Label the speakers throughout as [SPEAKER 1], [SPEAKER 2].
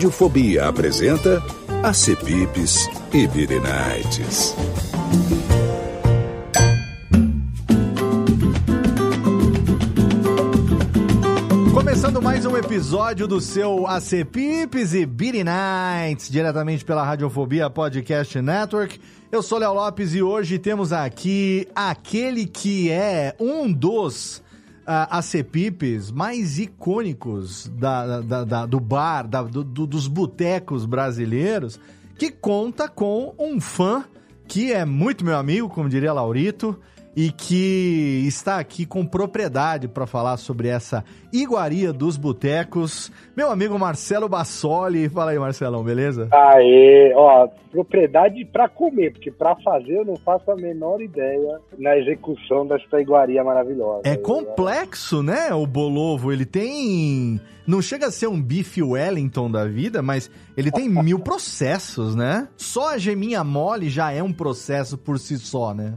[SPEAKER 1] Radiofobia apresenta a Cepipes e Birenites.
[SPEAKER 2] Começando mais um episódio do seu AC Pips e Beaty Nights, diretamente pela Radiofobia Podcast Network. Eu sou Léo Lopes e hoje temos aqui aquele que é um dos acepipes mais icônicos da, da, da, do bar, da, do, do, dos botecos brasileiros, que conta com um fã que é muito meu amigo, como diria Laurito, e que está aqui com propriedade para falar sobre essa iguaria dos botecos. Meu amigo Marcelo Bassoli. Fala aí, Marcelão, beleza?
[SPEAKER 3] Aê, ó, propriedade para comer, porque para fazer eu não faço a menor ideia na execução dessa iguaria maravilhosa.
[SPEAKER 2] É complexo, né? O bolovo, ele tem. Não chega a ser um bife Wellington da vida, mas ele tem mil processos, né? Só a geminha mole já é um processo por si só, né?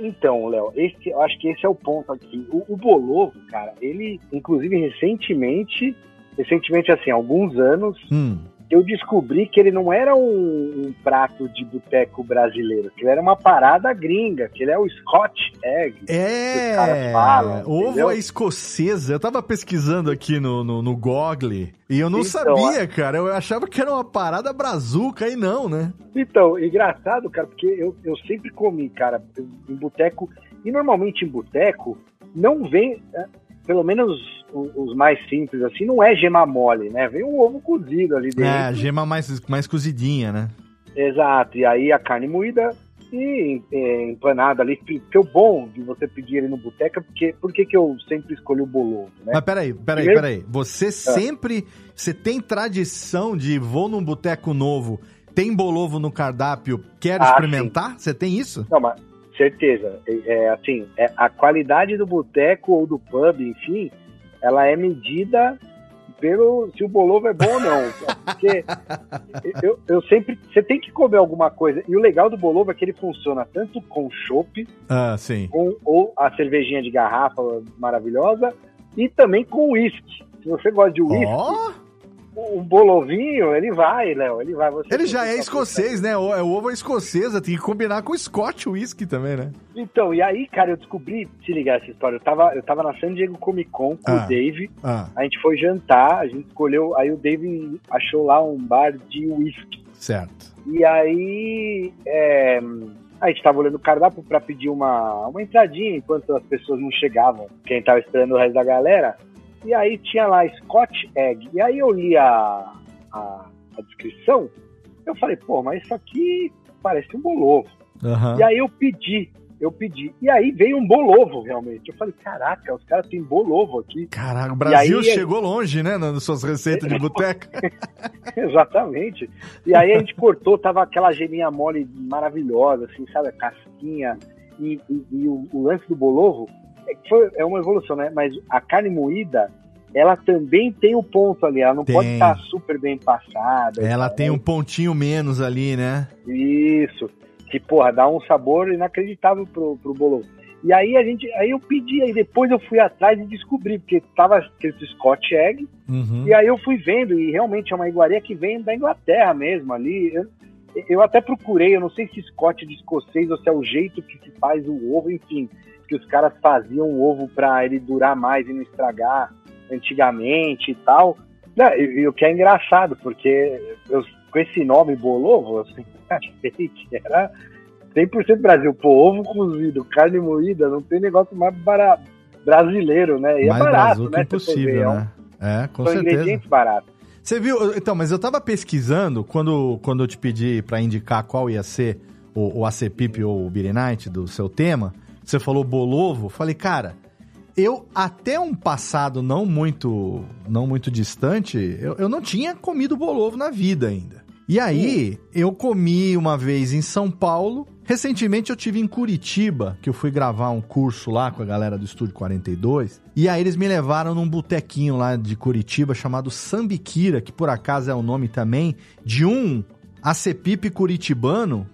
[SPEAKER 3] Então, Léo, esse, eu acho que esse é o ponto aqui. O, o bolovo, cara, ele, inclusive recentemente, recentemente assim, há alguns anos,
[SPEAKER 2] Hum.
[SPEAKER 3] eu descobri que ele não era um, um prato de boteco brasileiro, que ele era uma parada gringa, que ele é o Scotch Egg.
[SPEAKER 2] É,
[SPEAKER 3] Os caras falam,
[SPEAKER 2] ovo
[SPEAKER 3] entendeu?
[SPEAKER 2] à escocesa. Eu tava pesquisando aqui no, no, no Google e eu não
[SPEAKER 3] Então,
[SPEAKER 2] sabia, cara. Eu achava que era uma parada brazuca e não, né?
[SPEAKER 3] Então, engraçado, cara, porque eu, eu sempre comi, cara, em boteco, e normalmente em boteco não vem, é, pelo menos os mais simples assim, não é gema mole, né? Vem um ovo cozido ali dentro.
[SPEAKER 2] É, a gema mais, mais cozidinha, né?
[SPEAKER 3] Exato, e aí a carne moída e é, empanada ali, porque o bom de você pedir ele no boteco é porque, por que que eu sempre escolhi o bolovo, né?
[SPEAKER 2] Mas peraí, peraí,
[SPEAKER 3] Primeiro-
[SPEAKER 2] peraí. Você sempre. Você tem tradição de vou num boteco novo, tem bolovo no cardápio, quero
[SPEAKER 3] Ah,
[SPEAKER 2] experimentar? Você tem isso?
[SPEAKER 3] Não, mas certeza. É, é, assim, é, a qualidade do boteco ou do pub, enfim, ela é medida pelo se o bolovo é bom ou não. Porque eu, eu sempre. Você tem que comer alguma coisa. E o legal do bolovo é que ele funciona tanto com chopp,
[SPEAKER 2] Ah, sim.
[SPEAKER 3] com ou a cervejinha de garrafa maravilhosa, e também com uísque. Se você gosta de uísque,
[SPEAKER 2] Ó!
[SPEAKER 3] Um bolovinho, ele vai, Léo. Ele vai. Você
[SPEAKER 2] Ele já é escocês, né? O- É o ovo escocesa, tem que combinar com Scotch whisky também, né?
[SPEAKER 3] Então, e aí, cara, eu descobri, se ligar essa história, eu tava, eu tava na San Diego Comic Con com
[SPEAKER 2] Ah.
[SPEAKER 3] o Dave,
[SPEAKER 2] Ah,
[SPEAKER 3] a gente foi jantar, a gente escolheu, aí o Dave achou lá um bar de whisky.
[SPEAKER 2] certo.
[SPEAKER 3] E aí, é, a gente tava olhando o cardápio pra pedir uma, uma entradinha enquanto as pessoas não chegavam, quem tava esperando o resto da galera. E aí tinha lá Scotch Egg. E aí eu li a, a, a descrição, eu falei, pô, mas isso aqui parece um bolovo.
[SPEAKER 2] Aham.
[SPEAKER 3] E aí eu pedi, eu pedi. E aí veio um bolovo, realmente. Eu falei, caraca, os caras têm bolovo aqui.
[SPEAKER 2] Caraca, o Brasil
[SPEAKER 3] aí-
[SPEAKER 2] chegou longe, né? Nas suas receitas de boteca.
[SPEAKER 3] Exatamente. E aí a gente cortou, tava aquela geminha mole maravilhosa, assim, sabe? A casquinha. E, e- e o, o lance do bolovo é, foi, é uma evolução, né? Mas a carne moída, ela também tem o ponto ali. Ela não
[SPEAKER 2] Tem.
[SPEAKER 3] pode estar super bem passada.
[SPEAKER 2] Ela
[SPEAKER 3] Então,
[SPEAKER 2] tem um pontinho menos ali, né?
[SPEAKER 3] Isso. Que, porra, dá um sabor inacreditável pro, pro bolovo. E aí a gente, aí eu pedi, aí depois eu fui atrás e descobri, porque tava escrito Scotch Egg,
[SPEAKER 2] Uhum.
[SPEAKER 3] e aí eu fui vendo, e realmente é uma iguaria que vem da Inglaterra mesmo ali. Eu, eu até procurei, eu não sei se Scotch é de escocês ou se é o jeito que se faz o ovo, enfim, que os caras faziam o ovo para ele durar mais e não estragar antigamente e tal. Não, e, e o que é engraçado, porque eu, com esse nome Bolovo, eu sempre achei que era 100% Brasil. Pô, ovo cozido, carne moída, não tem negócio mais barato, brasileiro, né? E
[SPEAKER 2] Mais
[SPEAKER 3] é barato,
[SPEAKER 2] que
[SPEAKER 3] né? se você ver,
[SPEAKER 2] impossível,
[SPEAKER 3] é
[SPEAKER 2] né? É, com
[SPEAKER 3] São
[SPEAKER 2] certeza.
[SPEAKER 3] ingredientes baratos.
[SPEAKER 2] Você viu? Então, mas eu tava pesquisando quando, quando eu te pedi pra indicar qual ia ser o, o ACPIP ou o Night do seu tema. Você falou bolovo. Falei, cara, eu até um passado não muito não muito distante, eu, eu não tinha comido bolovo na vida ainda. E aí, eu comi uma vez em São Paulo. Recentemente eu tive em Curitiba, que eu fui gravar um curso lá com a galera do Estúdio 42. E aí eles me levaram num botequinho lá de Curitiba chamado Sambiquira, que por acaso é o nome também de um acepipe curitibano.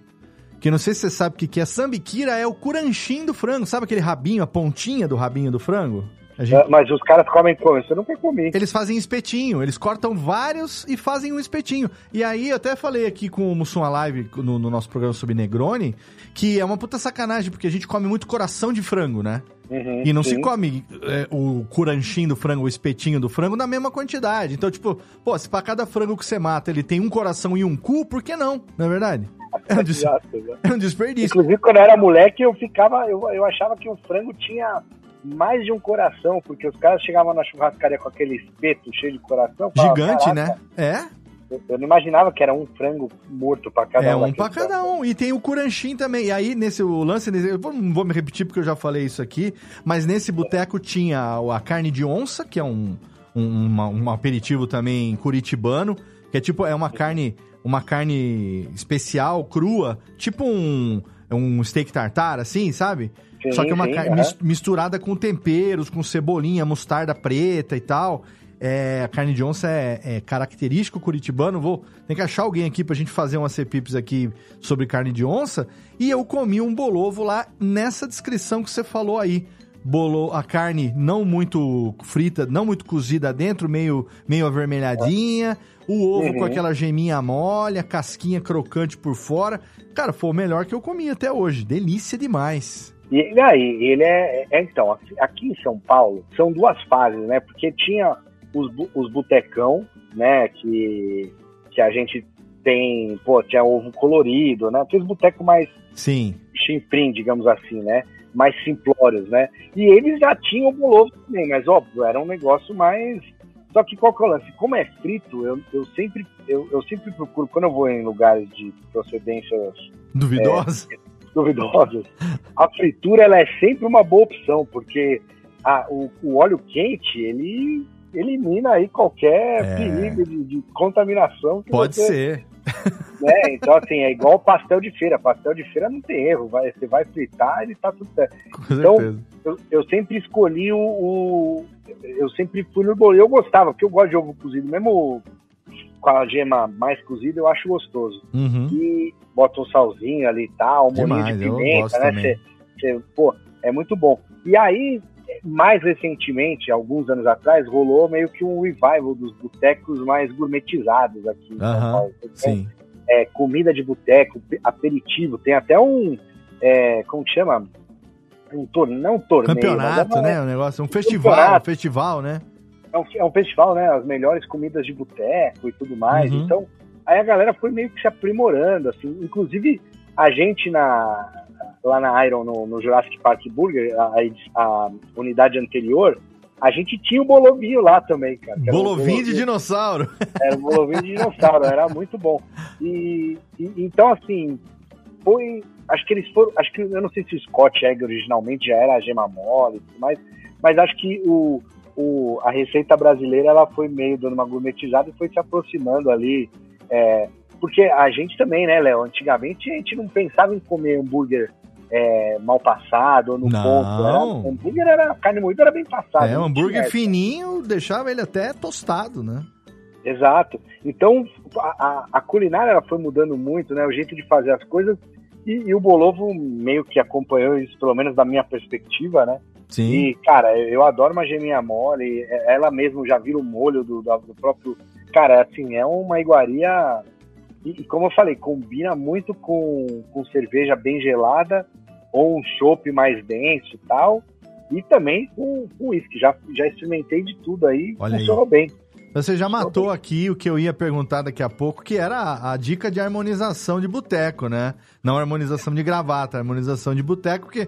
[SPEAKER 2] Que não sei se você sabe o que que é. Sambiquira é o curanchim do frango. Sabe aquele rabinho, a pontinha do rabinho do frango? Gente-
[SPEAKER 3] É, Mas os caras comem como? Isso eu nunca comi.
[SPEAKER 2] eles fazem espetinho, eles cortam vários e fazem um espetinho. E aí eu até falei aqui com o Mussum Live no, no nosso programa sobre Negroni, que é uma puta sacanagem, porque a gente come muito coração de frango, né?
[SPEAKER 3] Uhum,
[SPEAKER 2] E não
[SPEAKER 3] sim.
[SPEAKER 2] se come é, o curanchinho do frango, o espetinho do frango na mesma quantidade. Então, tipo, pô, se pra cada frango que você mata ele tem um coração e um cu, por que não? Não é verdade? É um, des- é um desperdício.
[SPEAKER 3] Inclusive, quando eu era moleque, eu ficava. Eu, eu achava que o frango tinha mais de um coração, porque os caras chegavam na churrascaria com aquele espeto cheio de coração. eu falava,
[SPEAKER 2] Gigante,
[SPEAKER 3] "Caraca,
[SPEAKER 2] né? É,
[SPEAKER 3] Eu, não imaginava que era um frango morto pra cada
[SPEAKER 2] É
[SPEAKER 3] um.
[SPEAKER 2] um pra
[SPEAKER 3] daqueles
[SPEAKER 2] cada um. E tem o curanchim também. E aí, nesse o lance, eu vou- não vou me repetir porque eu já falei isso aqui, mas nesse boteco tinha a, a carne de onça, que é um, um, uma- um aperitivo também curitibano, que é tipo, é uma carne, uma carne especial, crua, tipo um, um steak tartar, assim, sabe?
[SPEAKER 3] Sim,
[SPEAKER 2] Só que é uma
[SPEAKER 3] sim,
[SPEAKER 2] carne misturada com temperos, com cebolinha, mostarda preta e tal. É, a carne de onça é, é característico curitibano. Vou tem que achar alguém aqui pra gente fazer uma cepips aqui sobre carne de onça. E eu comi um bolovo lá nessa descrição que você falou aí. Bolo, a carne não muito frita, não muito cozida dentro, meio, meio avermelhadinha. O ovo
[SPEAKER 3] Uhum.
[SPEAKER 2] com aquela geminha mole, a casquinha crocante por fora. Cara, foi o melhor que eu comi até hoje. Delícia demais.
[SPEAKER 3] E aí, ele é, é- Então, aqui- em São Paulo, são duas fases, né? Porque tinha os, os botecão, né? Que, que a gente tem. Pô, tinha ovo colorido, né? Aqueles botecos mais
[SPEAKER 2] Sim.
[SPEAKER 3] chinfrim, digamos assim, né? Mais simplórios, né? E eles já tinham o bolovo também, mas óbvio, era um negócio mais. Só que qual que é o lance? Como é frito, eu, eu, sempre, eu, eu sempre procuro, quando eu vou em lugares de procedências
[SPEAKER 2] Duvidosa?
[SPEAKER 3] duvidosas, a fritura ela é sempre uma boa opção, porque a- o, o óleo quente, ele elimina aí qualquer
[SPEAKER 2] É.
[SPEAKER 3] perigo de, de contaminação. Que
[SPEAKER 2] Pode ser.
[SPEAKER 3] Né? Então, assim, é igual pastel de feira. Pastel de feira não tem erro. Vai, você vai fritar, ele tá tudo certo.
[SPEAKER 2] Com
[SPEAKER 3] Então. Eu, eu sempre escolhi o, o- Eu sempre fui no bolo. Eu gostava, porque eu gosto de ovo cozido, mesmo com a gema mais cozida, eu acho gostoso.
[SPEAKER 2] Uhum.
[SPEAKER 3] E bota um salzinho ali e tal, um molinho
[SPEAKER 2] Demais,
[SPEAKER 3] de pimenta, né? pô, é muito bom. E aí, mais recentemente, alguns anos atrás, rolou meio que um revival dos botecos mais gourmetizados aqui em São Paulo.
[SPEAKER 2] Sim.
[SPEAKER 3] é, comida de boteco, pe- aperitivo, tem até um. é, como que chama? Um torneio, não um torneio.
[SPEAKER 2] Campeonato,
[SPEAKER 3] é uma-
[SPEAKER 2] né? Um negócio, um festival,
[SPEAKER 3] Campeonato.
[SPEAKER 2] festival, né?
[SPEAKER 3] É um, é um festival, né? As melhores comidas de boteco e tudo mais.
[SPEAKER 2] Uhum.
[SPEAKER 3] Então, aí a galera foi meio que se aprimorando, assim. Inclusive, a gente na, lá na Iron, no, no Jurassic Park Burger, a, a- unidade anterior, a gente tinha o bolovinho lá também, cara. era um
[SPEAKER 2] Bolovinho de dinossauro.
[SPEAKER 3] Era um bolovinho de dinossauro, era muito bom. E, e- então, assim, foi. Acho que eles foram. Acho que eu não sei se o Scott Egg originalmente já era a gema mole e tudo mais, mas acho que o, o, a receita brasileira ela foi meio dando uma gourmetizada e foi se aproximando ali. é, porque a gente também, né, Léo? Antigamente a gente não pensava em comer hambúrguer é, mal passado ou no
[SPEAKER 2] Não.
[SPEAKER 3] ponto. Era, hambúrguer era carne moída, era bem passado.
[SPEAKER 2] é, um
[SPEAKER 3] não
[SPEAKER 2] hambúrguer fininho, deixava ele até tostado, né?
[SPEAKER 3] Exato. Então, a, a- a culinária ela foi mudando muito, né? O jeito de fazer as coisas. E, e o Bolovo meio que acompanhou isso, pelo menos da minha perspectiva, né?
[SPEAKER 2] Sim.
[SPEAKER 3] E, cara, eu adoro uma geminha mole. é- Ela mesmo já vira o molho do, do próprio. Cara, assim, é uma iguaria. E, e como eu falei, combina muito com, com cerveja bem gelada ou um chopp mais denso e tal. E também com uísque. Já, já experimentei de tudo aí.
[SPEAKER 2] Olha aí.
[SPEAKER 3] funcionou bem.
[SPEAKER 2] Você já matou aqui o que eu ia perguntar daqui a pouco, que era a, a dica de harmonização de boteco, né? Não harmonização de gravata, harmonização de boteco, porque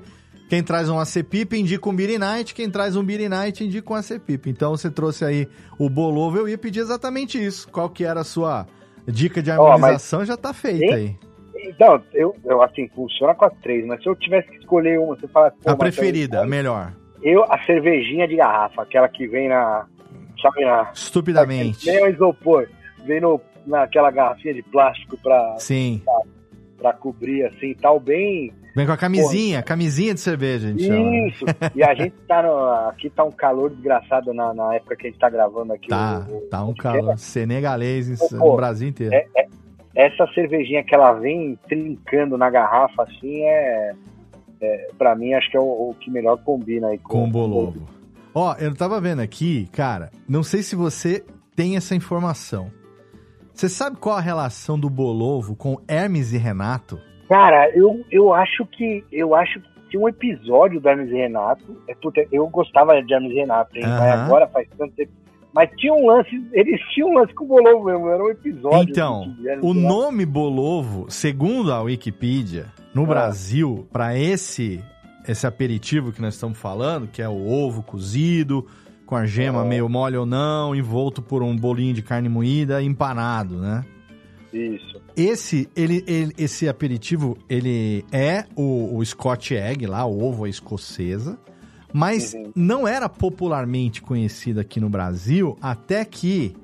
[SPEAKER 2] Quem traz um Acepip indica um Beer Night, quem traz um Beer Night indica um Acepip. Então você trouxe aí o Bolovo, eu ia pedir exatamente isso. Qual que era a sua dica de harmonização? Oh, já tá feita aí.
[SPEAKER 3] Então, eu, eu assim, funciona com as três, mas se eu tivesse que escolher uma, você fala...
[SPEAKER 2] A preferida, a melhor.
[SPEAKER 3] Eu, a cervejinha de garrafa, aquela que vem na... Sabe, na...
[SPEAKER 2] Estupidamente.
[SPEAKER 3] Nem o isopor, vem no, naquela garrafinha de plástico pra...
[SPEAKER 2] Sim.
[SPEAKER 3] Pra, pra cobrir, assim, tal, bem
[SPEAKER 2] Vem com a camisinha, Pô. camisinha de cerveja, gente
[SPEAKER 3] Isso. Chama. E a gente tá no, aqui tá um calor desgraçado na, na época que a gente tá gravando aqui.
[SPEAKER 2] Tá, o, tá um calor senegalês Pô, no Brasil inteiro.
[SPEAKER 3] É, é, essa cervejinha que ela vem trincando na garrafa assim é, é para mim acho que é o, o, que melhor combina aí
[SPEAKER 2] com, com o Bolovo. Ó, eu tava vendo aqui, cara, não sei se você tem essa informação. Você sabe qual a relação do Bolovo com Hermes e Renato?
[SPEAKER 3] Cara, eu, eu acho que eu acho que tinha um episódio do Hermes e Renato. É, puta, eu gostava de Hermes e Renato, hein? Uhum. Mas agora faz tanto tempo. Mas tinha um lance, eles tinham um lance com o Bolovo mesmo, era um episódio.
[SPEAKER 2] Então, o nome Bolovo, segundo a Wikipedia, no ah. Brasil, para esse esse aperitivo que nós estamos falando, que é o ovo cozido, com a gema ah. meio mole ou não, envolto por um bolinho de carne moída, empanado, né?
[SPEAKER 3] Isso.
[SPEAKER 2] Esse, ele, ele, esse aperitivo, ele é o, o Scotch Egg lá, o ovo escocesa, mas uhum. não era popularmente conhecido aqui no Brasil até que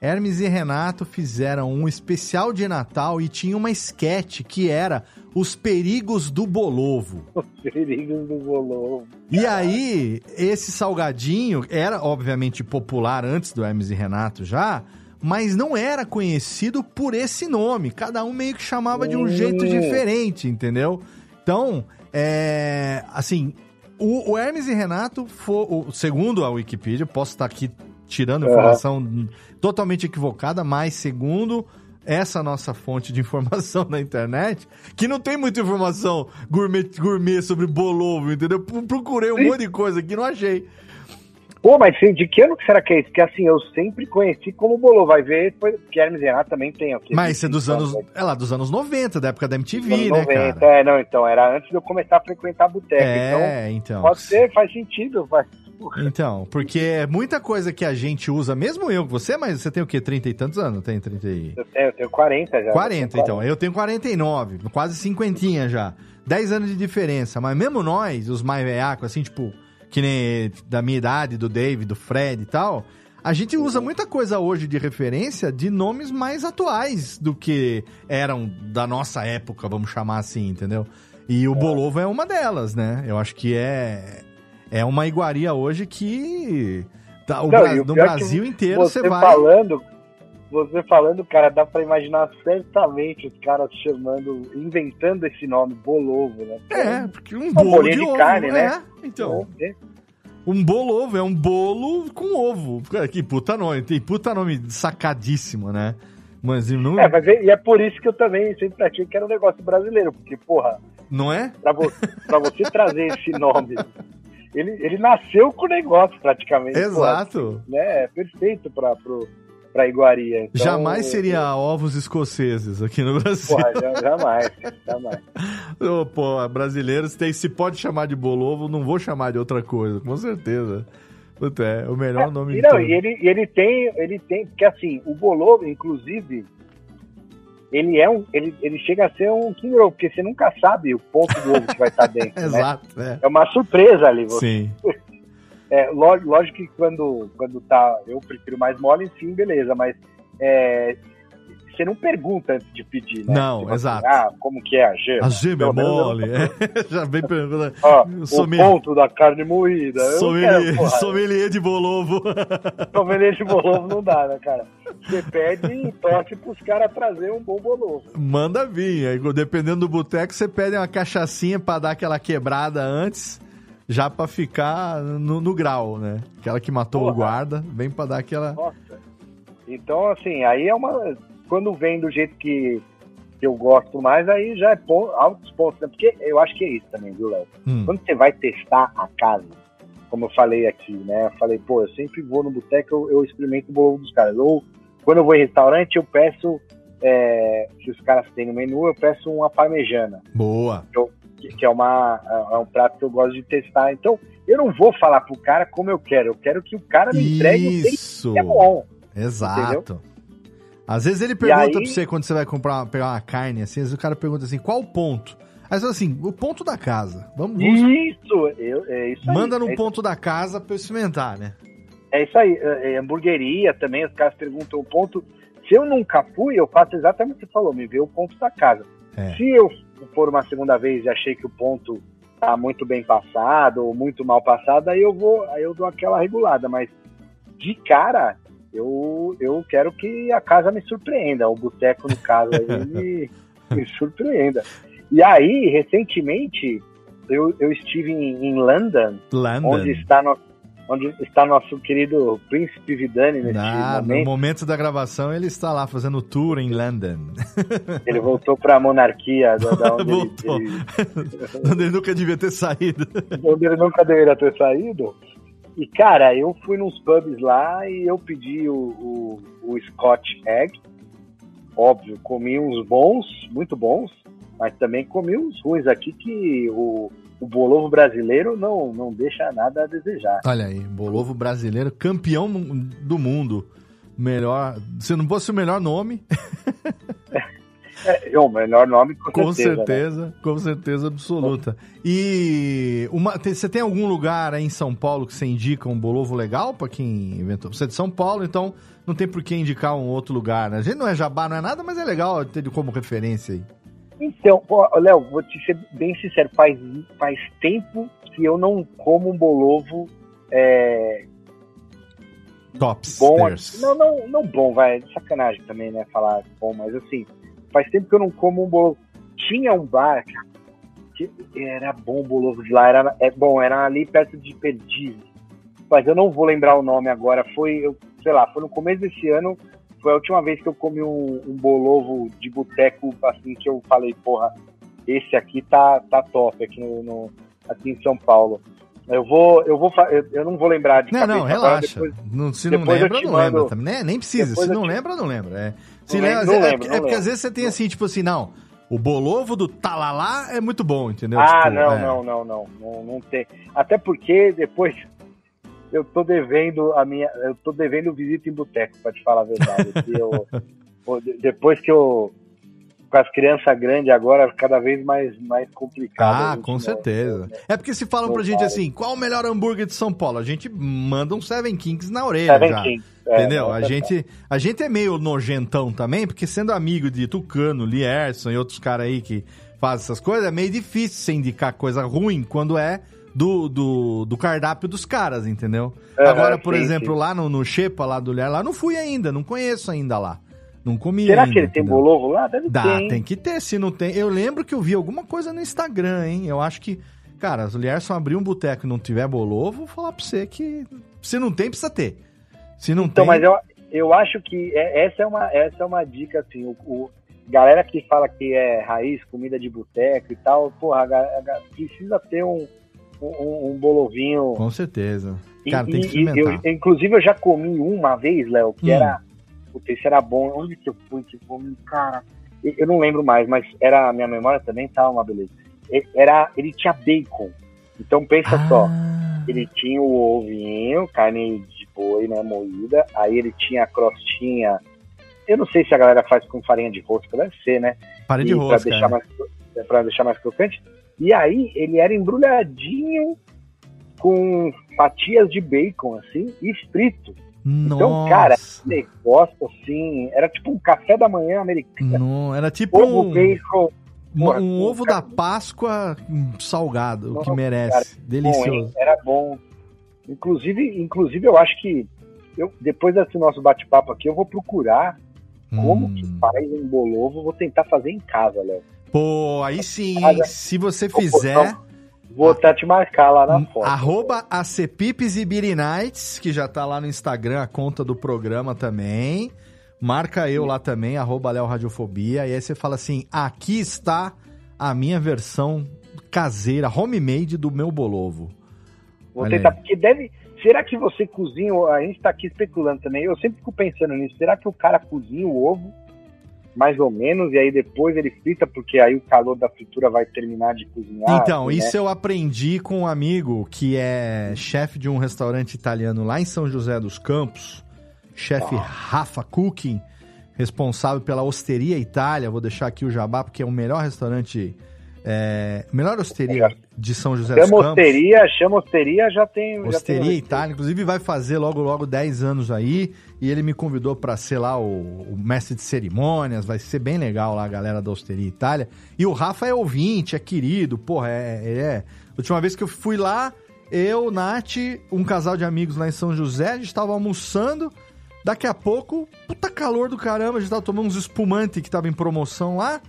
[SPEAKER 2] Hermes e Renato fizeram um especial de Natal e tinha uma esquete que era Os Perigos do Bolovo.
[SPEAKER 3] Os Perigos do Bolovo.
[SPEAKER 2] E aí, esse salgadinho era, obviamente, popular antes do Hermes e Renato já, mas não era conhecido por esse nome. Cada um meio que chamava de um hum. jeito diferente, entendeu? Então, é, assim, o, o, Hermes e Renato, for, o, segundo a Wikipedia, posso estar aqui tirando informação uhum. totalmente equivocada, mas segundo essa nossa fonte de informação na internet, que não tem muita informação gourmet, gourmet sobre bolovo, entendeu? Procurei um monte de coisa aqui, não achei.
[SPEAKER 3] Pô, mas de que ano que será que é isso? Porque assim, eu sempre conheci como Bolô. Vai ver, que Hermes Renato também tem aqui.
[SPEAKER 2] Mas isso é dos anos. É lá dos anos 90, da época da MTV, né, 90, cara?
[SPEAKER 3] É, não, então, era antes de eu começar a frequentar a boteca.
[SPEAKER 2] É, então, então.
[SPEAKER 3] Pode ser, faz sentido, faz.
[SPEAKER 2] Então, porque é muita coisa que a gente usa, mesmo eu, você, mas você tem o quê? 30 e tantos anos? Tem 30
[SPEAKER 3] e... Eu tenho, eu tenho 40 já.
[SPEAKER 2] 40, então. Eu tenho 49, quase cinquentinha já. 10 anos de diferença. Mas mesmo nós, os mais veacos, assim, tipo, que nem da minha idade, do Dave, do Fred e tal, a gente usa muita coisa hoje de referência de nomes mais atuais do que eram da nossa época, vamos chamar assim, entendeu? E o é. Bolovo é uma delas, né? Eu acho que é, é uma iguaria hoje que tá, o Não, no Brasil inteiro você,
[SPEAKER 3] você
[SPEAKER 2] vai.
[SPEAKER 3] falando você falando, cara, dá pra imaginar certamente os caras chamando, inventando esse nome, Bolovo, né?
[SPEAKER 2] É, porque um, um bolo de, ovo, carne, né? É, então.
[SPEAKER 3] É.
[SPEAKER 2] Um bolovo é um bolo com ovo. Que puta nome, tem puta nome sacadíssimo, né? Mas não...
[SPEAKER 3] É, mas é, e é por isso que eu também sempre achei que era um negócio brasileiro, porque, porra.
[SPEAKER 2] Não é?
[SPEAKER 3] Pra, vo pra você trazer esse nome. Ele, ele nasceu com o negócio, praticamente.
[SPEAKER 2] Exato.
[SPEAKER 3] Porra, né? É perfeito pra, pro, para iguaria.
[SPEAKER 2] Então, jamais seria ovos escoceses aqui no Brasil.
[SPEAKER 3] Porra, jamais, jamais.
[SPEAKER 2] oh, pô, brasileiros tem, se pode chamar de bolovo, não vou chamar de outra coisa, com certeza. Puta, é o melhor é, nome
[SPEAKER 3] e não, e ele, ele tem, ele tem, porque assim, o bolovo, inclusive, ele é um, ele, ele chega a ser um King Roll, porque você nunca sabe o ponto do ovo que vai estar dentro.
[SPEAKER 2] Né? Exato, né?
[SPEAKER 3] é. é uma surpresa ali. Você.
[SPEAKER 2] Sim.
[SPEAKER 3] É, lógico que quando, quando tá. Eu prefiro mais mole, sim, beleza, mas é, você não pergunta antes de pedir, né?
[SPEAKER 2] Não,
[SPEAKER 3] tipo
[SPEAKER 2] exato.
[SPEAKER 3] Assim, ah, como que é a gema?
[SPEAKER 2] A gema é mole. É. Já vem perguntando.
[SPEAKER 3] Ó, o ponto da carne moída.
[SPEAKER 2] Sommelier, quero, sommelier de bolovo.
[SPEAKER 3] Sommelier de bolovo não dá, né, cara? Você pede e torce pros caras trazer um bom bolovo.
[SPEAKER 2] Manda vir. Dependendo do boteco, você pede uma cachaçinha pra dar aquela quebrada antes já para ficar no, no, grau, né? Aquela que matou Porra. o guarda, vem para dar aquela.
[SPEAKER 3] Nossa. Então, assim, aí é uma. Quando vem do jeito que, que eu gosto mais, aí já é ponto, altos pontos, né? Porque eu acho que é isso também, viu, Léo? Hum. Quando você vai testar a casa, como eu falei aqui, né? Eu falei, pô, eu sempre vou no boteco, eu, eu experimento o bolo dos caras. Ou quando eu vou em restaurante, eu peço. É, se os caras têm no menu, eu peço uma parmejana.
[SPEAKER 2] Boa.
[SPEAKER 3] Eu, que, que é, uma, é um prato que eu gosto de testar. Então, eu não vou falar pro cara como eu quero. Eu quero que o cara me entregue
[SPEAKER 2] Isso.
[SPEAKER 3] o que é bom.
[SPEAKER 2] Exato. Entendeu? Às vezes ele pergunta
[SPEAKER 3] aí...
[SPEAKER 2] pra você quando você vai comprar pegar uma carne, assim, às vezes o cara pergunta assim, qual o ponto? Aí você fala assim, o ponto da casa. Vamos.
[SPEAKER 3] Isso, eu, é isso
[SPEAKER 2] Manda
[SPEAKER 3] aí,
[SPEAKER 2] no
[SPEAKER 3] é
[SPEAKER 2] ponto da casa pra eu experimentar, né?
[SPEAKER 3] É isso aí. É, é, hamburgueria também, os caras perguntam o ponto. Se eu nunca fui, eu faço exatamente o que você falou, me vê o ponto da casa.
[SPEAKER 2] É.
[SPEAKER 3] Se eu for uma segunda vez e achei que o ponto tá muito bem passado ou muito mal passado, aí eu vou, aí eu dou aquela regulada, mas de cara, eu, eu quero que a casa me surpreenda, o boteco no caso aí me, me surpreenda. E aí, recentemente, eu, eu estive em, em London,
[SPEAKER 2] London.
[SPEAKER 3] onde está nosso onde está nosso querido Príncipe Vidani nesse
[SPEAKER 2] Ah,
[SPEAKER 3] momento.
[SPEAKER 2] no momento da gravação ele está lá fazendo tour em London.
[SPEAKER 3] Ele voltou para a monarquia, da, da onde,
[SPEAKER 2] Voltou.
[SPEAKER 3] ele, ele,
[SPEAKER 2] Onde ele nunca devia ter saído.
[SPEAKER 3] onde ele nunca deveria ter saído. E, cara, eu fui nos pubs lá e eu pedi o, o, o Scotch Egg. Óbvio, comi uns bons, muito bons, mas também comi uns ruins aqui que o, o bolovo brasileiro não, não deixa nada a desejar.
[SPEAKER 2] Olha aí, Bolovo brasileiro, campeão do mundo. Melhor. Se não fosse o melhor nome,
[SPEAKER 3] É, o melhor nome, com,
[SPEAKER 2] com
[SPEAKER 3] certeza. né?
[SPEAKER 2] certeza, com certeza absoluta. E uma, você tem algum lugar aí em São Paulo que você indica um bolovo legal pra quem inventou? Você é de São Paulo, então não tem por que indicar um outro lugar, né? A gente não é jabá, não é nada, mas é legal ter como referência aí.
[SPEAKER 3] Então, Léo, vou te ser bem sincero, faz, faz tempo que eu não como um bolovo é,
[SPEAKER 2] Tops.
[SPEAKER 3] bom.
[SPEAKER 2] Stairs.
[SPEAKER 3] Não, não, não bom, vai. Sacanagem também, né? Falar bom, mas assim, faz tempo que eu não como um bolovo. Tinha um bar que era bom o bolovo de lá, era, é bom, era ali perto de Perdizes. Mas eu não vou lembrar o nome agora. Foi, eu, sei lá, foi no começo desse ano. Foi a última vez que eu comi um, um bolovo de boteco, assim, que eu falei, porra, esse aqui tá, tá top aqui, no, no- aqui em São Paulo. Eu vou, eu vou, eu, não vou lembrar de
[SPEAKER 2] Não,
[SPEAKER 3] cabeça
[SPEAKER 2] não, relaxa.
[SPEAKER 3] depois-
[SPEAKER 2] Não- se não lembra, não lembra? Nem precisa.
[SPEAKER 3] depois
[SPEAKER 2] Se não
[SPEAKER 3] te-
[SPEAKER 2] lembra, não lembra. É, se lembra,
[SPEAKER 3] lembro,
[SPEAKER 2] é, é é porque às vezes você tem assim, tipo assim, não. O bolovo do talalá é muito bom, entendeu?
[SPEAKER 3] Ah,
[SPEAKER 2] Tipo,
[SPEAKER 3] não,
[SPEAKER 2] é.
[SPEAKER 3] não, não, não, não, não tem. Até porque depois eu tô devendo a minha, eu tô devendo visita em boteco, pra te falar a verdade. eu- depois que eu com as crianças grandes agora, cada vez mais mais complicado.
[SPEAKER 2] Ah,
[SPEAKER 3] gente
[SPEAKER 2] com
[SPEAKER 3] não-
[SPEAKER 2] certeza. É porque se falam pra gente assim, qual o melhor hambúrguer de São Paulo? A gente manda um Seven Kings na orelha
[SPEAKER 3] Seven
[SPEAKER 2] já.
[SPEAKER 3] Kings, é,
[SPEAKER 2] Entendeu? a,
[SPEAKER 3] é
[SPEAKER 2] gente, a gente é meio nojentão também, porque sendo amigo de Tucano, Lierson e outros caras aí que fazem essas coisas, é meio difícil você indicar coisa ruim quando é do, do, do cardápio dos caras, entendeu?
[SPEAKER 3] Aham,
[SPEAKER 2] Agora, por
[SPEAKER 3] sim,
[SPEAKER 2] exemplo,
[SPEAKER 3] sim.
[SPEAKER 2] lá no, no Xepa, lá do Lier, lá não fui ainda, não conheço ainda lá. Não comi
[SPEAKER 3] Será
[SPEAKER 2] ainda.
[SPEAKER 3] que ele tem
[SPEAKER 2] entendeu?
[SPEAKER 3] bolovo lá? Deve
[SPEAKER 2] Dá,
[SPEAKER 3] ter.
[SPEAKER 2] tem que ter. Se não tem. Eu lembro que eu vi alguma coisa no Instagram, hein? Eu acho que. Cara, se o Lierson abrir um boteco e não tiver bolovo, vou falar pra você que. Se não tem, precisa ter. Se não
[SPEAKER 3] Então,
[SPEAKER 2] tem.
[SPEAKER 3] mas eu, eu acho que é- essa é uma, essa é uma dica, assim, o, o- galera que fala que é raiz, comida de boteco e tal, porra, a a precisa ter um, um, um bolovinho.
[SPEAKER 2] Com certeza.
[SPEAKER 3] E-
[SPEAKER 2] Cara, tem que
[SPEAKER 3] e- e
[SPEAKER 2] experimentar.
[SPEAKER 3] eu, inclusive, eu já comi uma vez, Léo, que
[SPEAKER 2] Hum.
[SPEAKER 3] era. Puta, esse era bom. Onde que eu fui que eu comi? Cara, eu não lembro mais, mas era a minha memória também tá uma beleza. E- Era, ele tinha bacon. Então pensa só.
[SPEAKER 2] Ah,
[SPEAKER 3] Ele tinha o ovinho, carne de boi, né, moída. Aí ele tinha a crostinha. Eu não sei se a galera faz com farinha de rosca, deve ser, né?
[SPEAKER 2] Pare de
[SPEAKER 3] E pra
[SPEAKER 2] rosca.
[SPEAKER 3] deixar
[SPEAKER 2] é.
[SPEAKER 3] mais para deixar mais crocante. E aí ele era embrulhadinho com fatias de bacon assim e frito. Então,
[SPEAKER 2] Nossa.
[SPEAKER 3] cara, negócio assim, era tipo um café da manhã americano.
[SPEAKER 2] Não, era tipo
[SPEAKER 3] Ovo,
[SPEAKER 2] um,
[SPEAKER 3] bacon,
[SPEAKER 2] um,
[SPEAKER 3] porra,
[SPEAKER 2] um ovo
[SPEAKER 3] cara-
[SPEAKER 2] da Páscoa salgado, o que
[SPEAKER 3] Nossa,
[SPEAKER 2] merece.
[SPEAKER 3] cara, bom,
[SPEAKER 2] Delicioso.
[SPEAKER 3] hein? Era bom. Inclusive, inclusive eu acho que eu, depois desse nosso bate-papo aqui, eu vou procurar como
[SPEAKER 2] Hum.
[SPEAKER 3] que faz um bolovo. Vou tentar fazer em casa, Léo.
[SPEAKER 2] Pô, aí sim, hein? Se você fizer.
[SPEAKER 3] Vou até te marcar lá na foto.
[SPEAKER 2] Hum, Arroba ACPipes e Nights, que já tá lá no Instagram, a conta do programa também. Marca eu lá também, arroba Léo Radiofobia. E aí você fala assim: aqui está a minha versão caseira, homemade do meu bolovo.
[SPEAKER 3] Vou
[SPEAKER 2] olha
[SPEAKER 3] tentar,
[SPEAKER 2] aí.
[SPEAKER 3] porque deve. Será que você cozinha? A gente tá aqui especulando também. Eu sempre fico pensando nisso. Será que o cara cozinha o ovo mais ou menos, e aí depois ele frita, porque aí o calor da fritura vai terminar de cozinhar.
[SPEAKER 2] Então,
[SPEAKER 3] assim,
[SPEAKER 2] isso
[SPEAKER 3] né?
[SPEAKER 2] eu aprendi com um amigo que é chefe de um restaurante italiano lá em São José dos Campos, chefe
[SPEAKER 3] Ah.
[SPEAKER 2] Rafa Cooking, responsável pela Osteria Itália. Vou deixar aqui o jabá, porque é o melhor restaurante, é, melhor osteria de São José dos
[SPEAKER 3] Chama
[SPEAKER 2] Campos.
[SPEAKER 3] osteria, chama osteria, já tem. já tem
[SPEAKER 2] Osteria. Itália, inclusive vai fazer logo logo 10 anos aí, e ele me convidou para ser lá o, o mestre de cerimônias, vai ser bem legal lá a galera da Osteria Itália. E o Rafa é ouvinte, é querido, porra, é, é, é. Última vez que eu fui lá, eu, Nath, um casal de amigos lá em São José, a gente tava almoçando, daqui a pouco, puta calor do caramba, a gente tava tomando uns espumantes que tava em promoção lá.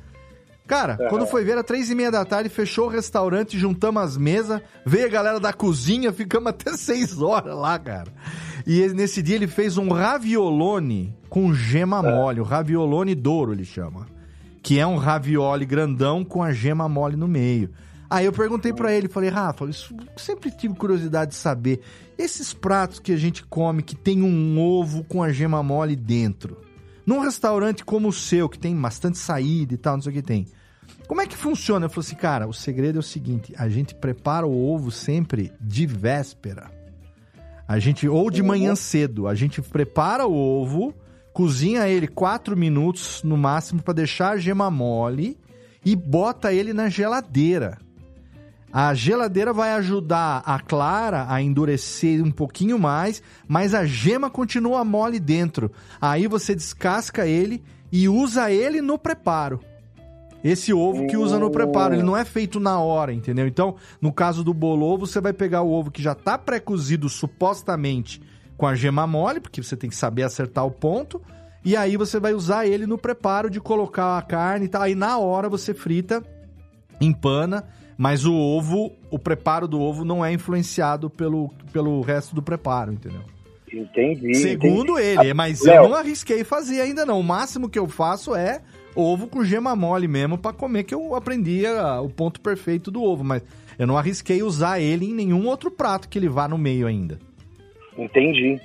[SPEAKER 2] Cara, quando foi ver, era três e meia da tarde, fechou o restaurante, juntamos as mesas, veio a galera da cozinha, ficamos até seis horas lá, cara. E nesse dia ele fez um raviolone com gema mole, o raviolone douro ele chama. Que é um ravioli grandão com a gema mole no meio. Aí eu perguntei pra ele, falei, Rafa, isso sempre tive curiosidade de saber. Esses pratos que a gente come que tem um ovo com a gema mole dentro. Num restaurante como o seu, que tem bastante saída e tal, não sei o que tem. Como é que funciona? Eu falei assim, cara, o segredo é o seguinte: a gente prepara o ovo sempre de véspera. A gente, ou de manhã cedo, a gente prepara o ovo, cozinha ele 4 minutos no máximo para deixar a gema mole e bota ele na geladeira. A geladeira vai ajudar a clara a endurecer um pouquinho mais, mas a gema continua mole dentro. Aí você descasca ele e usa ele no preparo. Esse ovo que usa no preparo, ele não é feito na hora, entendeu? Então, no caso do bolovo, você vai pegar o ovo que já tá pré-cozido supostamente com a gema mole, porque você tem que saber acertar o ponto, e aí você vai usar ele no preparo de colocar a carne e tal. Aí na hora você frita, empana, mas o ovo, o preparo do ovo não é influenciado pelo, pelo resto do preparo, entendeu?
[SPEAKER 3] Entendi.
[SPEAKER 2] Segundo
[SPEAKER 3] entendi.
[SPEAKER 2] ele, mas
[SPEAKER 3] Léo.
[SPEAKER 2] eu não arrisquei fazer ainda não. O máximo que eu faço é ovo com gema mole mesmo pra comer, que eu aprendi a- o ponto perfeito do ovo, mas eu não arrisquei usar ele em nenhum outro prato que ele vá no meio ainda.
[SPEAKER 3] Entendi.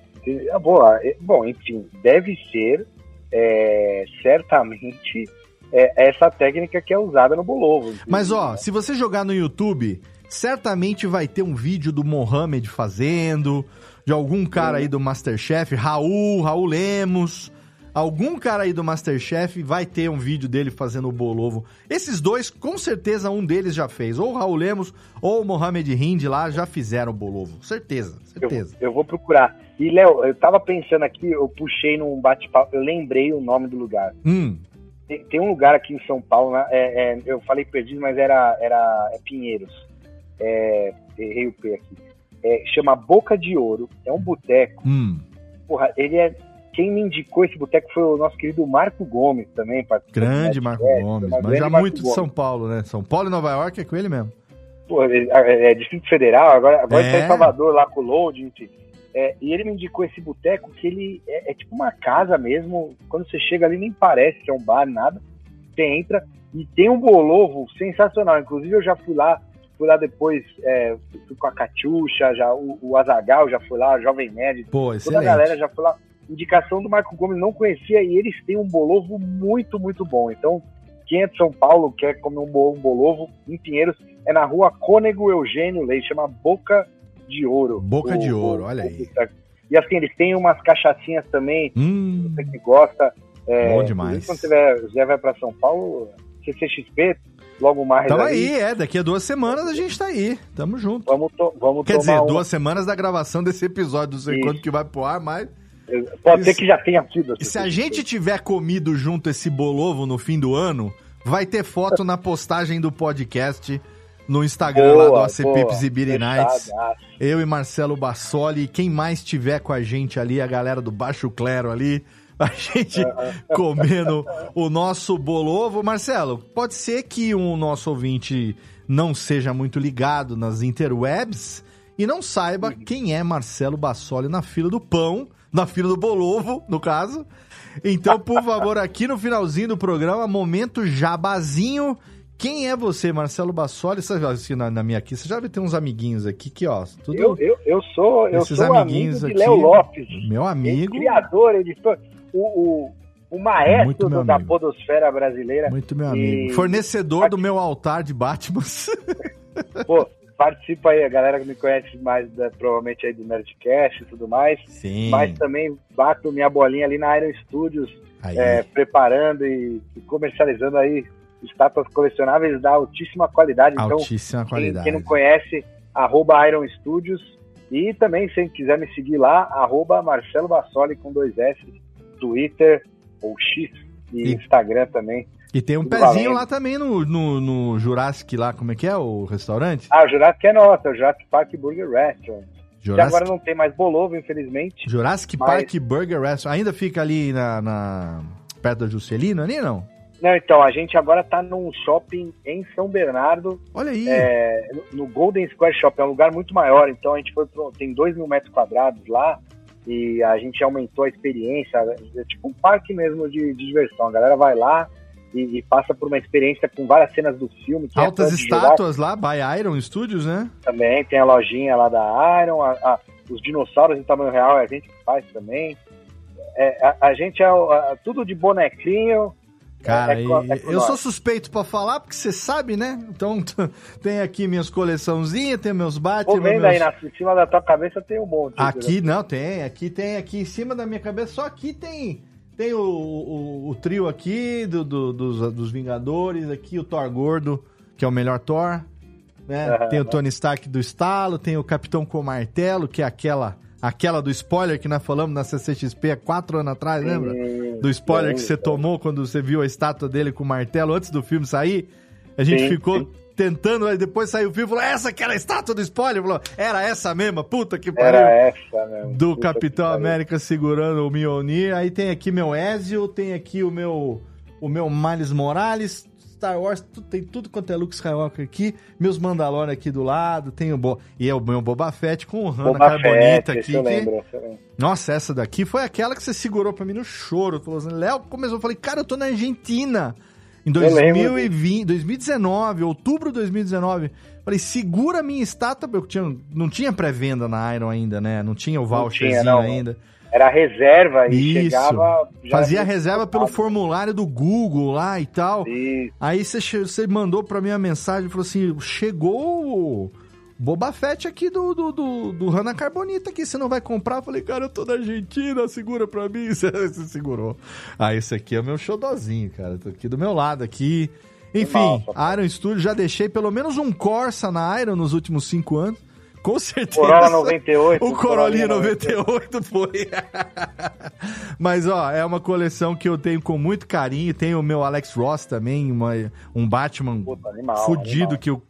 [SPEAKER 3] Ah, boa. É, Bom, enfim, deve ser é, certamente é, essa técnica que é usada no bolovo.
[SPEAKER 2] Mas ó, se você jogar no YouTube, certamente vai ter um vídeo do Mohamed fazendo, de algum cara aí do Masterchef, Raul, Raul Lemos. Algum cara aí do Masterchef vai ter um vídeo dele fazendo o bolovo. Esses dois, com certeza, um deles já fez. Ou o Raul Lemos ou o Mohamed Hind lá já fizeram o bolovo. Certeza,
[SPEAKER 3] eu,
[SPEAKER 2] certeza.
[SPEAKER 3] eu vou procurar. E, Léo, eu tava pensando aqui, eu puxei num bate-papo, eu lembrei o nome do lugar.
[SPEAKER 2] Hum,
[SPEAKER 3] Tem, tem um lugar aqui em São Paulo, né, é, é, eu falei perdido, mas era, era é Pinheiros. É, errei o P aqui. É, chama Boca de Ouro. É um boteco.
[SPEAKER 2] hum.
[SPEAKER 3] Porra, ele é. Quem me indicou esse boteco foi o nosso querido Marco Gomes também.
[SPEAKER 2] Grande Marco
[SPEAKER 3] é,
[SPEAKER 2] Gomes. Mas já muito de
[SPEAKER 3] Gomes.
[SPEAKER 2] São Paulo, né? São Paulo e Nova York é com ele mesmo.
[SPEAKER 3] Pô, ele- é, é Distrito Federal, agora, agora
[SPEAKER 2] É.
[SPEAKER 3] está em Salvador lá com o Load, enfim. É, e ele me indicou esse boteco que ele é, é tipo uma casa mesmo. Quando você chega ali, nem parece que é um bar, nada. Você entra e tem um bolovo sensacional. Inclusive, eu já fui lá, fui lá depois, é, fui com a Catiuxa, já, o, o Azagal já foi lá, Jovem Nerd,
[SPEAKER 2] Pô,
[SPEAKER 3] toda a galera já foi lá. Indicação do Marco Gomes, não conhecia, e eles têm um bolovo muito, muito bom. Então, quem é de São Paulo, quer comer um bo- bolovo em Pinheiros, é na rua Cônego Eugênio Leite, chama Boca de Ouro.
[SPEAKER 2] Boca de
[SPEAKER 3] O-
[SPEAKER 2] Ouro,
[SPEAKER 3] o-
[SPEAKER 2] olha
[SPEAKER 3] o
[SPEAKER 2] aí.
[SPEAKER 3] E assim, eles têm umas cachaçinhas também,
[SPEAKER 2] Hum,
[SPEAKER 3] você que gosta. É,
[SPEAKER 2] Bom demais.
[SPEAKER 3] Quando tiver, já vai para São Paulo, CCXP, logo mais.
[SPEAKER 2] Tamo aí, é. Daqui a duas semanas a gente tá aí. Tamo junto.
[SPEAKER 3] Vamos, to- vamos
[SPEAKER 2] Quer dizer,
[SPEAKER 3] um-
[SPEAKER 2] duas semanas da gravação desse episódio, não sei
[SPEAKER 3] Isso.
[SPEAKER 2] quanto que vai pro ar, mas.
[SPEAKER 3] Pode ser que já tenha sido.
[SPEAKER 2] E se a gente tiver comido junto esse bolovo no fim do ano, vai ter foto na postagem do podcast no Instagram lá do AC Pips e Beer Nights. Eu e Marcelo Bassoli, quem mais tiver com a gente ali, a galera do Baixo Clero ali, a gente comendo o nosso bolovo. Marcelo, pode ser que o nosso ouvinte não seja muito ligado nas interwebs e não saiba quem é Marcelo Bassoli na fila do pão, na fila do bolovo, no caso. Então, por favor, aqui no finalzinho do programa, momento jabazinho. Quem é você, Marcelo Bassoli? Você já, assim, na, na minha aqui, você já deve ter uns amiguinhos aqui que, ó, tudo
[SPEAKER 3] Eu, eu, eu sou, eu
[SPEAKER 2] esses
[SPEAKER 3] sou amigo
[SPEAKER 2] amiguinhos
[SPEAKER 3] de
[SPEAKER 2] aqui.
[SPEAKER 3] Léo Lopes.
[SPEAKER 2] meu amigo.
[SPEAKER 3] criador, editor. O, o, o maestro do- da
[SPEAKER 2] amigo.
[SPEAKER 3] podosfera brasileira.
[SPEAKER 2] Muito meu
[SPEAKER 3] E-
[SPEAKER 2] amigo. Fornecedor do meu altar de Batman.
[SPEAKER 3] Pô, participa aí, a galera que me conhece mais, da- provavelmente aí do Nerdcast e tudo mais.
[SPEAKER 2] Sim.
[SPEAKER 3] Mas também bato minha bolinha ali na Iron Studios, é, preparando e, e comercializando aí estátuas colecionáveis da altíssima qualidade. Então,
[SPEAKER 2] Altíssima
[SPEAKER 3] quem,
[SPEAKER 2] qualidade.
[SPEAKER 3] quem não conhece, arroba Iron Studios. E também, se quiser me seguir lá, arroba Marcelo Bassoli com dois S, Twitter ou X e,
[SPEAKER 2] E-
[SPEAKER 3] Instagram também.
[SPEAKER 2] E tem um pezinho lá também no, no, no Jurassic lá, como é que é o restaurante?
[SPEAKER 3] Ah, o Jurassic é nosso, é o Jurassic Park Burger Restaurant. Que agora
[SPEAKER 2] Jurassic,
[SPEAKER 3] não tem mais Bolovo, infelizmente.
[SPEAKER 2] Jurassic
[SPEAKER 3] mas-
[SPEAKER 2] Park Burger Restaurant. Ainda fica ali na, na- perto da Juscelino ali, não?
[SPEAKER 3] Não, então, a gente agora tá num shopping em São Bernardo,
[SPEAKER 2] Olha aí.
[SPEAKER 3] é, no Golden Square Shopping, é um lugar muito maior, então a gente foi pro, tem 2 mil metros quadrados lá e a gente aumentou a experiência, é tipo um parque mesmo de, de diversão, a galera vai lá e, e passa por uma experiência com várias cenas do filme. é
[SPEAKER 2] Altas
[SPEAKER 3] Jurassic
[SPEAKER 2] estátuas lá, by Iron Studios, né?
[SPEAKER 3] também, tem a lojinha lá da Iron, a- a- os dinossauros em tamanho real a gente que faz também. É, a, a gente é tudo de bonequinho.
[SPEAKER 2] Cara,
[SPEAKER 3] é, é com
[SPEAKER 2] eu sou suspeito pra falar, porque você sabe, né? Então, tem aqui minhas coleçãozinhas, tem meus
[SPEAKER 3] Tô
[SPEAKER 2] Batman,
[SPEAKER 3] vendo
[SPEAKER 2] meus...
[SPEAKER 3] aí na, em cima da tua cabeça tem um monte.
[SPEAKER 2] Aqui não, tem, aqui tem, aqui em cima da minha cabeça, só aqui tem tem o, o, o trio aqui do, do- dos, dos Vingadores, aqui o Thor Gordo, que é o melhor Thor, né? Tem o Tony Stark do estalo, tem o Capitão com Martelo, que é aquela aquela do spoiler que nós falamos na CCXP há quatro anos atrás, lembra? Do spoiler
[SPEAKER 3] sim,
[SPEAKER 2] que você
[SPEAKER 3] sim.
[SPEAKER 2] tomou quando você viu a estátua dele com o martelo antes do filme sair. A gente ficou. Tentando, aí depois saiu o filme e falou: essa que era a estátua do spoiler? Falou, era essa mesma, puta que pariu
[SPEAKER 3] Era essa mesmo.
[SPEAKER 2] do Capitão. América segurando o Mjolnir. Aí tem aqui meu Ezio, tem aqui o meu o meu Miles Morales, Star Wars, tudo- tem tudo quanto é Luke Skywalker aqui, meus Mandalorian aqui do lado, tem o Bo... e é o meu Boba Fett com o Hanna Carbonita
[SPEAKER 3] Fett,
[SPEAKER 2] aqui.
[SPEAKER 3] eu
[SPEAKER 2] que-
[SPEAKER 3] lembro, esse eu lembro.
[SPEAKER 2] Nossa, essa daqui foi aquela que você segurou pra mim no choro. Falou assim, Léo começou, eu falei, cara, eu tô na Argentina. Em
[SPEAKER 3] Eu lembro
[SPEAKER 2] 2020, 2019, outubro de 2019. Falei, segura a minha estátua, porque eu tinha, não tinha pré-venda na Iron ainda, né? Não tinha o voucherzinho
[SPEAKER 3] tinha, não.
[SPEAKER 2] ainda.
[SPEAKER 3] Era reserva e
[SPEAKER 2] Isso.
[SPEAKER 3] chegava.
[SPEAKER 2] Fazia reserva pelo formulário do Google lá e tal.
[SPEAKER 3] Isso.
[SPEAKER 2] Aí você, mandou pra mim a mensagem, falou assim, chegou Boba Fett aqui do, do, do, do Hanna Carbonita aqui, você não vai comprar? Eu falei, cara, eu tô na Argentina, segura pra mim. Você, você segurou. Ah, esse aqui é o meu xodozinho, cara. Tô aqui do meu lado aqui. Enfim,
[SPEAKER 3] Nossa,
[SPEAKER 2] Iron Studio, já deixei pelo menos um Corsa na Iron nos últimos cinco anos. Com certeza.
[SPEAKER 3] Corolla 98.
[SPEAKER 2] O Corolinha 98 foi. Mas, ó, é uma coleção que eu tenho com muito carinho. Tem o meu Alex Ross também, uma- um Batman
[SPEAKER 3] Puta, animal,
[SPEAKER 2] fudido
[SPEAKER 3] animal.
[SPEAKER 2] que eu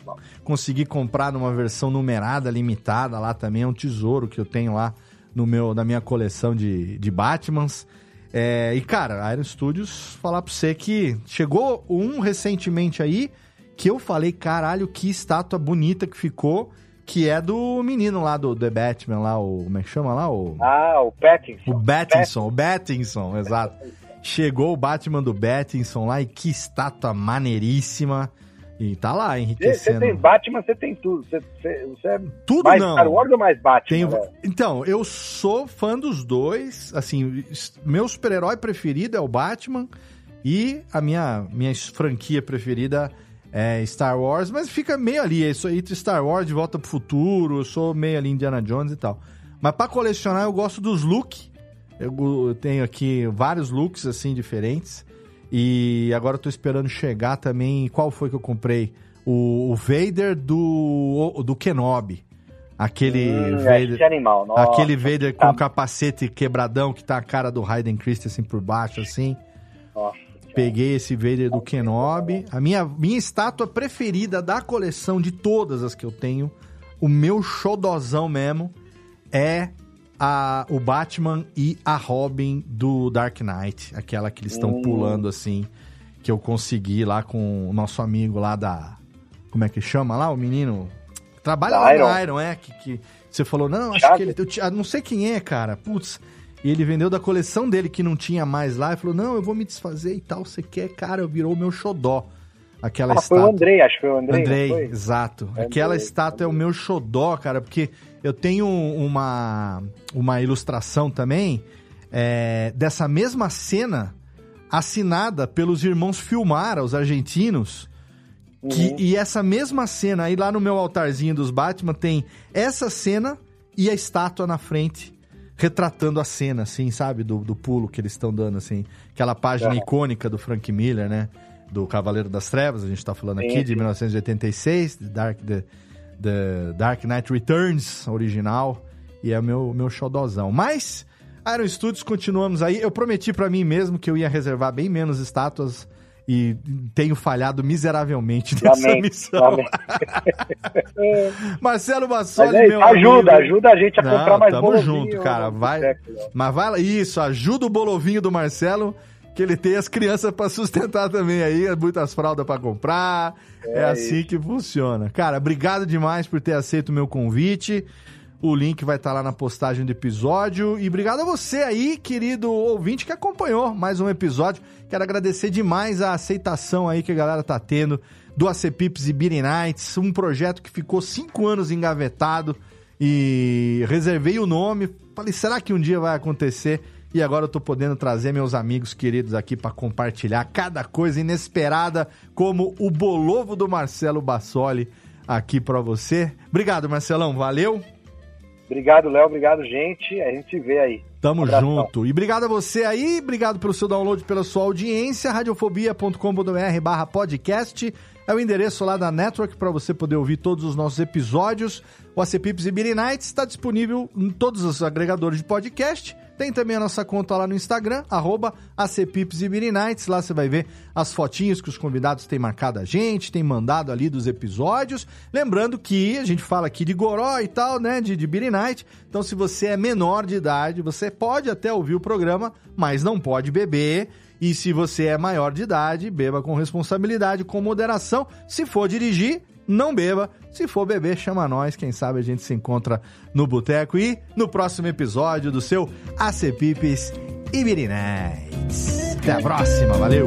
[SPEAKER 2] consegui comprar numa versão numerada, limitada lá também. É um tesouro que eu tenho lá no meu, na minha coleção de, de Batmans. É, e, cara, Iron Studios, falar pra você que chegou um recentemente aí que eu falei, caralho, que estátua bonita que ficou, que é do menino lá do The Batman, lá, o. Como é que chama lá? O,
[SPEAKER 3] Ah, o Pattinson.
[SPEAKER 2] o Battinson, o Battinson, exato. Chegou o Batman do Battinson lá e que estátua maneiríssima. E tá lá,
[SPEAKER 3] Você você
[SPEAKER 2] enriquecendo.
[SPEAKER 3] tem Batman, você tem tudo. Você, você, você é
[SPEAKER 2] Tudo
[SPEAKER 3] mais
[SPEAKER 2] não.
[SPEAKER 3] Star Wars ou mais Batman? Velho?
[SPEAKER 2] Então, eu sou fã dos dois. Assim, meu super-herói preferido é o Batman. E a minha, minha franquia preferida é Star Wars. Mas fica meio ali. É isso aí entre Star Wars, De Volta pro Futuro. Eu sou meio ali Indiana Jones e tal. Mas pra colecionar, eu gosto dos looks. Eu, tenho aqui vários looks, assim, diferentes. E agora eu tô esperando chegar também. Qual foi que eu comprei? O, o Vader do, do Kenobi. Aquele
[SPEAKER 3] Hum,
[SPEAKER 2] Vader.
[SPEAKER 3] esse animal. Nossa,
[SPEAKER 2] Aquele Vader com
[SPEAKER 3] tá-
[SPEAKER 2] o capacete quebradão que tá a cara do Hayden Christensen por baixo, assim.
[SPEAKER 3] Nossa,
[SPEAKER 2] Peguei esse Vader do Kenobi. A minha, minha estátua preferida da coleção de todas as que eu tenho, o meu xodozão mesmo, é a, o Batman e a Robin do Dark Knight. Aquela que eles estão
[SPEAKER 3] Hum.
[SPEAKER 2] pulando, assim, que eu consegui lá com o nosso amigo lá da... Como é que chama lá? O menino... Trabalha
[SPEAKER 3] Da
[SPEAKER 2] lá
[SPEAKER 3] Iron.
[SPEAKER 2] na Iron, é? Que, que você falou, não, acho
[SPEAKER 3] Thiago?
[SPEAKER 2] que ele... Eu, não sei quem é, cara. Putz... E ele vendeu da coleção dele que não tinha mais lá e falou: Não, eu vou me desfazer e tal. Você quer, cara? Virou o meu xodó. Aquela
[SPEAKER 3] Ah, foi o
[SPEAKER 2] estátua.
[SPEAKER 3] Andrei, acho que foi o Andrei.
[SPEAKER 2] Andrei, exato.
[SPEAKER 3] Andrei,
[SPEAKER 2] Aquela estátua é o meu xodó, cara, porque eu tenho uma, uma ilustração também é, dessa mesma cena assinada pelos irmãos Filmara, os argentinos. Que,
[SPEAKER 3] Uhum.
[SPEAKER 2] E essa mesma cena, aí lá no meu altarzinho dos Batman, tem essa cena e a estátua na frente, retratando a cena, assim, sabe? Do, do pulo que eles estão dando, assim. Aquela página
[SPEAKER 3] É.
[SPEAKER 2] icônica do Frank Miller, né? Do Cavaleiro das Trevas, a gente tá falando
[SPEAKER 3] Sim,
[SPEAKER 2] aqui, de
[SPEAKER 3] sim.
[SPEAKER 2] 1986, The Dark, The, The Dark Knight Returns, original. E é meu, meu xodozão. Mas, Iron Studios, continuamos aí. Eu prometi pra mim mesmo que eu ia reservar bem menos estátuas e tenho falhado miseravelmente nessa
[SPEAKER 3] Lamento,
[SPEAKER 2] missão.
[SPEAKER 3] lamento.
[SPEAKER 2] Marcelo Bassoli,
[SPEAKER 3] é,
[SPEAKER 2] meu
[SPEAKER 3] ajuda,
[SPEAKER 2] amigo.
[SPEAKER 3] ajuda a gente a
[SPEAKER 2] Não,
[SPEAKER 3] comprar mais
[SPEAKER 2] tamo
[SPEAKER 3] bolovinho
[SPEAKER 2] junto, cara, vai-. Mas vai lá, isso, ajuda o bolovinho do Marcelo, que ele tem as crianças pra sustentar também aí, muitas fraldas pra comprar. É,
[SPEAKER 3] É
[SPEAKER 2] assim que funciona. Cara, obrigado demais por ter aceito o meu convite. O link vai estar lá na postagem do episódio. E obrigado a você aí, querido ouvinte, que acompanhou mais um episódio. Quero agradecer demais a aceitação aí que a galera tá tendo do AC Pips e Beanie Nights, um projeto que ficou cinco anos engavetado e reservei o nome. Falei, será que um dia vai acontecer? E agora eu tô podendo trazer meus amigos queridos aqui para compartilhar cada coisa inesperada, como o bolovo do Marcelo Bassoli aqui para você. Obrigado, Marcelão, valeu.
[SPEAKER 3] Obrigado, Léo. Obrigado, gente. A gente se vê aí.
[SPEAKER 2] Tamo junto. E obrigado a você aí, obrigado pelo seu download, pela sua audiência. Radiofobia.com.br barra podcast é o endereço lá da Network para você poder ouvir todos os nossos episódios. O AC Pips e Beanie Nights está disponível em todos os agregadores de podcast. Tem também a nossa conta lá no Instagram, arroba ACPips e Beanie Nights. Lá você vai ver as fotinhos que os convidados têm marcado a gente, têm mandado ali dos episódios. Lembrando que a gente fala aqui de goró e tal, né, de, de Beanie Night. Então, se você é menor de idade, você pode até ouvir o programa, mas não pode beber. E se você é maior de idade, beba com responsabilidade, com moderação. Se for dirigir, não beba. Se for beber, chama nós. Quem sabe a gente se encontra no boteco e no próximo episódio do seu AC Pipes Nights. Até a próxima, valeu!